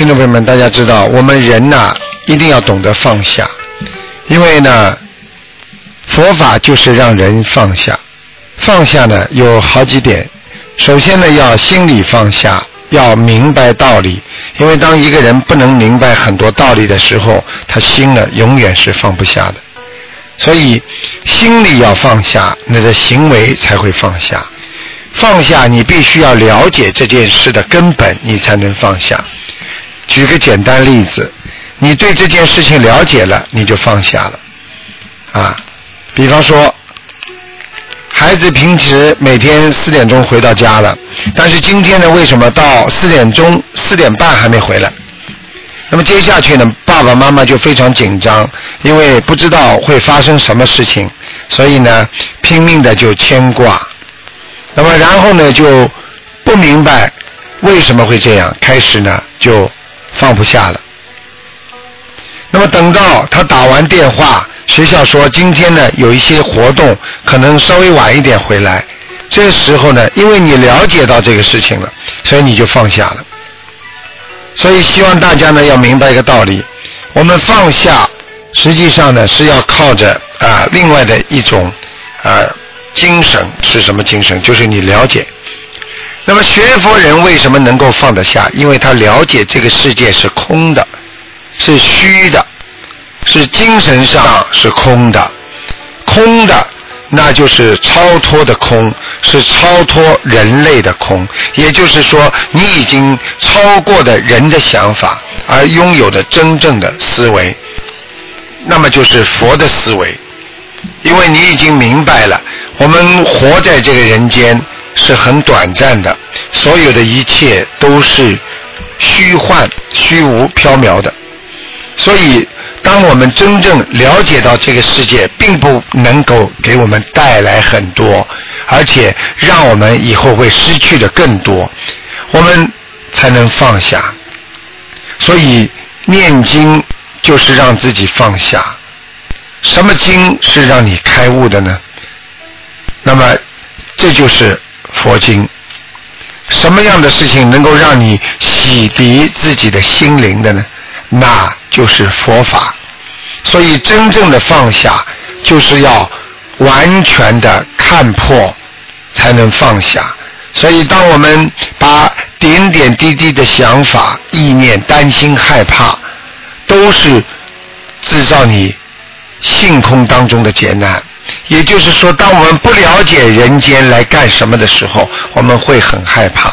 听众朋友们，大家知道，我们人呐，一定要懂得放下，因为呢，佛法就是让人放下。放下呢，有好几点。首先呢，要心里放下，要明白道理。因为当一个人不能明白很多道理的时候，他心呢，永远是放不下的。所以，心里要放下，你的行为才会放下。放下，你必须要了解这件事的根本，你才能放下。举个简单例子，你对这件事情了解了，你就放下了。啊，比方说，孩子平时每天四点钟回到家了，但是今天呢，为什么到四点钟、四点半还没回来？那么接下去呢，爸爸妈妈就非常紧张，因为不知道会发生什么事情，所以呢，拼命的就牵挂。那么然后呢，就不明白为什么会这样，开始呢就。放不下了。那么等到他打完电话，学校说今天呢有一些活动，可能稍微晚一点回来。这时候呢，因为你了解到这个事情了，所以你就放下了。所以希望大家呢要明白一个道理：我们放下，实际上呢是要靠着啊另外的一种啊精神是什么精神？就是你了解。那么学佛人为什么能够放得下？因为他了解这个世界是空的，是虚的，是精神上是空的，空的那就是超脱的空，是超脱人类的空。也就是说，你已经超过的人的想法，而拥有的真正的思维，那么就是佛的思维。因为你已经明白了，我们活在这个人间。是很短暂的，所有的一切都是虚幻、虚无缥缈的。所以，当我们真正了解到这个世界并不能够给我们带来很多，而且让我们以后会失去的更多，我们才能放下。所以，念经就是让自己放下。什么经是让你开悟的呢？那么，这就是。佛经，什么样的事情能够让你洗涤自己的心灵的呢？那就是佛法。所以，真正的放下，就是要完全的看破，才能放下。所以，当我们把点点滴滴的想法、意念、担心、害怕，都是制造你性空当中的劫难。也就是说，当我们不了解人间来干什么的时候，我们会很害怕；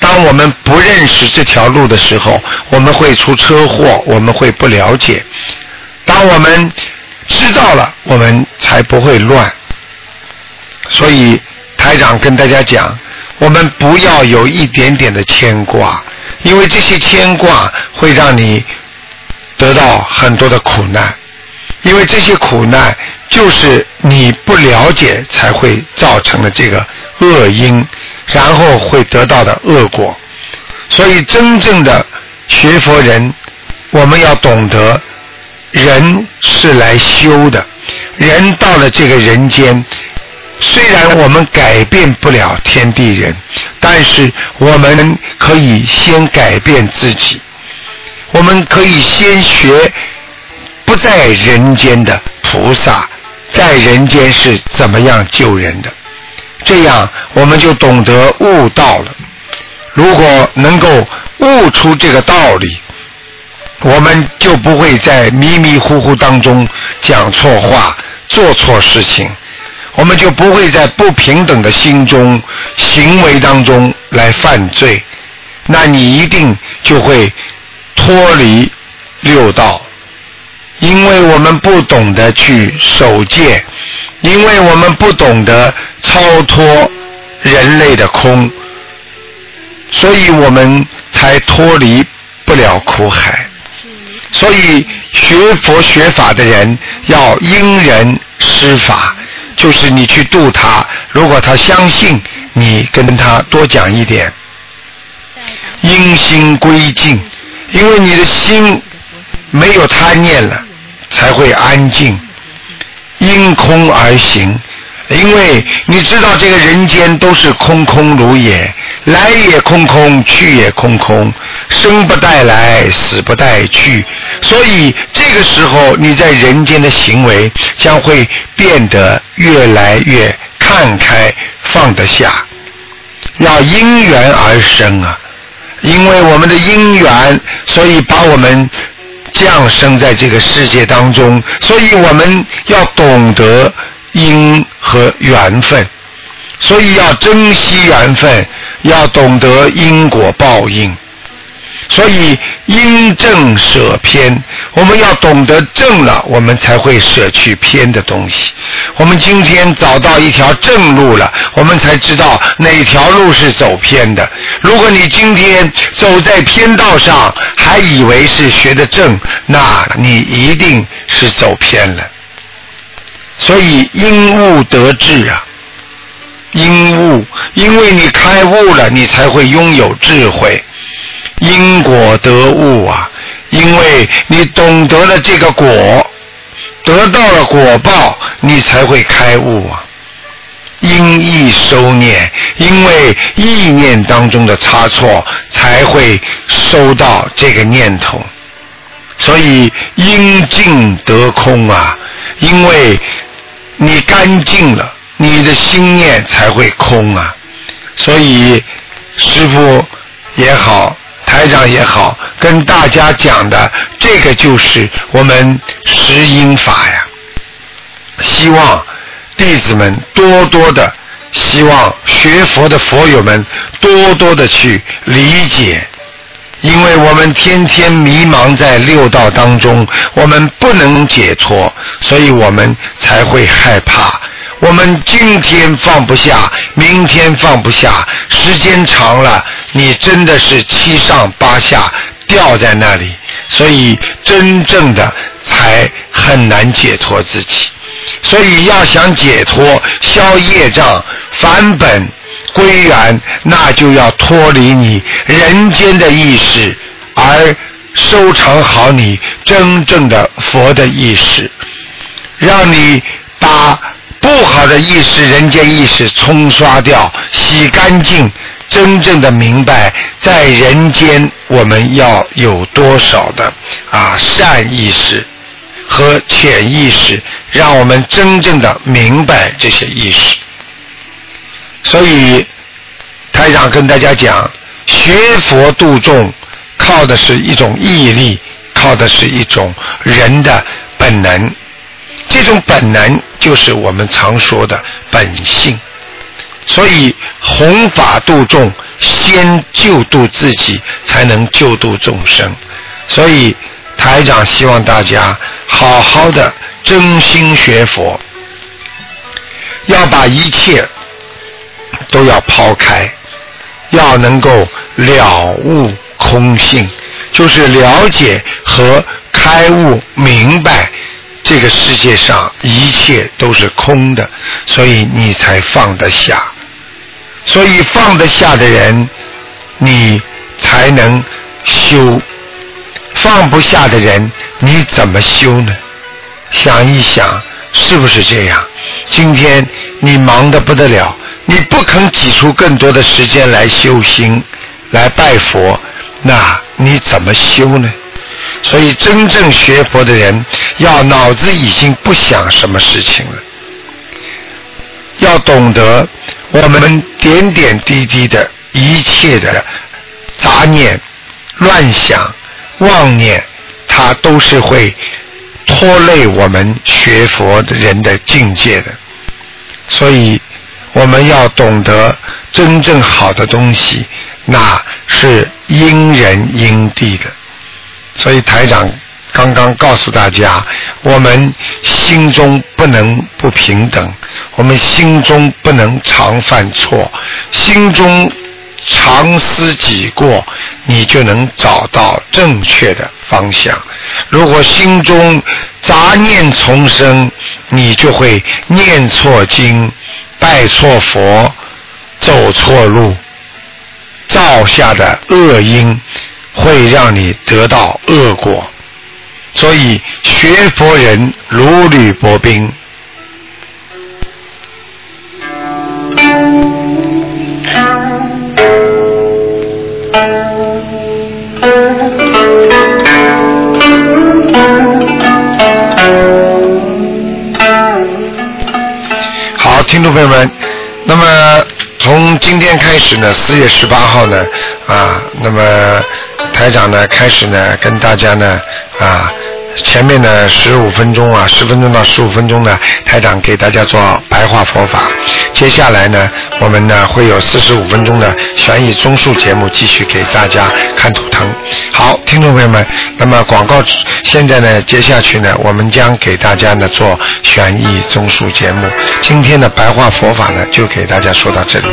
当我们不认识这条路的时候，我们会出车祸，我们会不了解；当我们知道了，我们才不会乱。所以台长跟大家讲，我们不要有一点点的牵挂，因为这些牵挂会让你得到很多的苦难，因为这些苦难。就是你不了解，才会造成了这个恶因，然后会得到的恶果。所以，真正的学佛人，我们要懂得，人是来修的。人到了这个人间，虽然我们改变不了天地人，但是我们可以先改变自己。我们可以先学不在人间的菩萨。在人间是怎么样救人的？这样我们就懂得悟道了。如果能够悟出这个道理，我们就不会在迷迷糊糊当中讲错话、做错事情。我们就不会在不平等的心中、行为当中来犯罪。那你一定就会脱离六道。因为我们不懂得去守戒，因为我们不懂得超脱人类的空，所以我们才脱离不了苦海。所以学佛学法的人要因人施法，就是你去度他，如果他相信，你跟他多讲一点，因心归静，因为你的心没有贪念了。才会安静，因空而行，因为你知道这个人间都是空空如也，来也空空，去也空空，生不带来，死不带去，所以这个时候你在人间的行为将会变得越来越看开放得下，要因缘而生啊，因为我们的因缘，所以把我们降生在这个世界当中，所以我们要懂得。因和缘分，所以要珍惜缘分，要懂得因果报应。所以因正舍偏，我们要懂得正了，我们才会舍去偏的东西。我们今天找到一条正路了，我们才知道哪条路是走偏的。如果你今天走在偏道上，还以为是学的正，那你一定是走偏了。所以因悟得智啊，因悟，因为你开悟了，你才会拥有智慧。因果得悟啊，因为你懂得了这个果，得到了果报，你才会开悟啊。因意收念，因为意念当中的差错，才会收到这个念头。所以因尽得空啊，因为。你干净了，你的心念才会空啊！所以师傅也好，台长也好，跟大家讲的这个就是我们十因法呀。希望弟子们多多的，希望学佛的佛友们多多的去理解。因为我们天天迷茫在六道当中，我们不能解脱，所以我们才会害怕。我们今天放不下，明天放不下，时间长了，你真的是七上八下掉在那里，所以真正的才很难解脱自己。所以要想解脱、消业障、返本。归元，那就要脱离你人间的意识，而收藏好你真正的佛的意识，让你把不好的意识、人间意识冲刷掉、洗干净，真正的明白在人间我们要有多少的啊善意识和潜意识，让我们真正的明白这些意识。所以，台长跟大家讲，学佛度众，靠的是一种毅力，靠的是一种人的本能。这种本能就是我们常说的本性。所以，弘法度众，先救度自己，才能救度众生。所以，台长希望大家好好的真心学佛，要把一切。都要抛开，要能够了悟空性，就是了解和开悟明白这个世界上一切都是空的，所以你才放得下。所以放得下的人，你才能修；放不下的人，你怎么修呢？想一想，是不是这样？今天你忙得不得了。你不肯挤出更多的时间来修心，来拜佛，那你怎么修呢？所以真正学佛的人，要脑子已经不想什么事情了，要懂得我们点点滴滴的一切的杂念、乱想、妄念，它都是会拖累我们学佛的人的境界的，所以。我们要懂得真正好的东西，那是因人因地的。所以台长刚刚告诉大家，我们心中不能不平等，我们心中不能常犯错，心中常思己过，你就能找到正确的方向。如果心中杂念丛生，你就会念错经。拜错佛，走错路，造下的恶因会让你得到恶果。所以学佛人如履薄冰。好听众朋友们那么从今天开始呢四月十八号呢啊那么台长呢开始呢跟大家呢啊前面呢十五分钟啊，十分钟到十五分钟呢，台长给大家做白话佛法。接下来呢，我们呢会有四十五分钟的悬疑综述节目，继续给大家看图腾。好，听众朋友们，那么广告现在呢，接下去呢，我们将给大家呢做悬疑综述节目。今天的白话佛法呢，就给大家说到这里。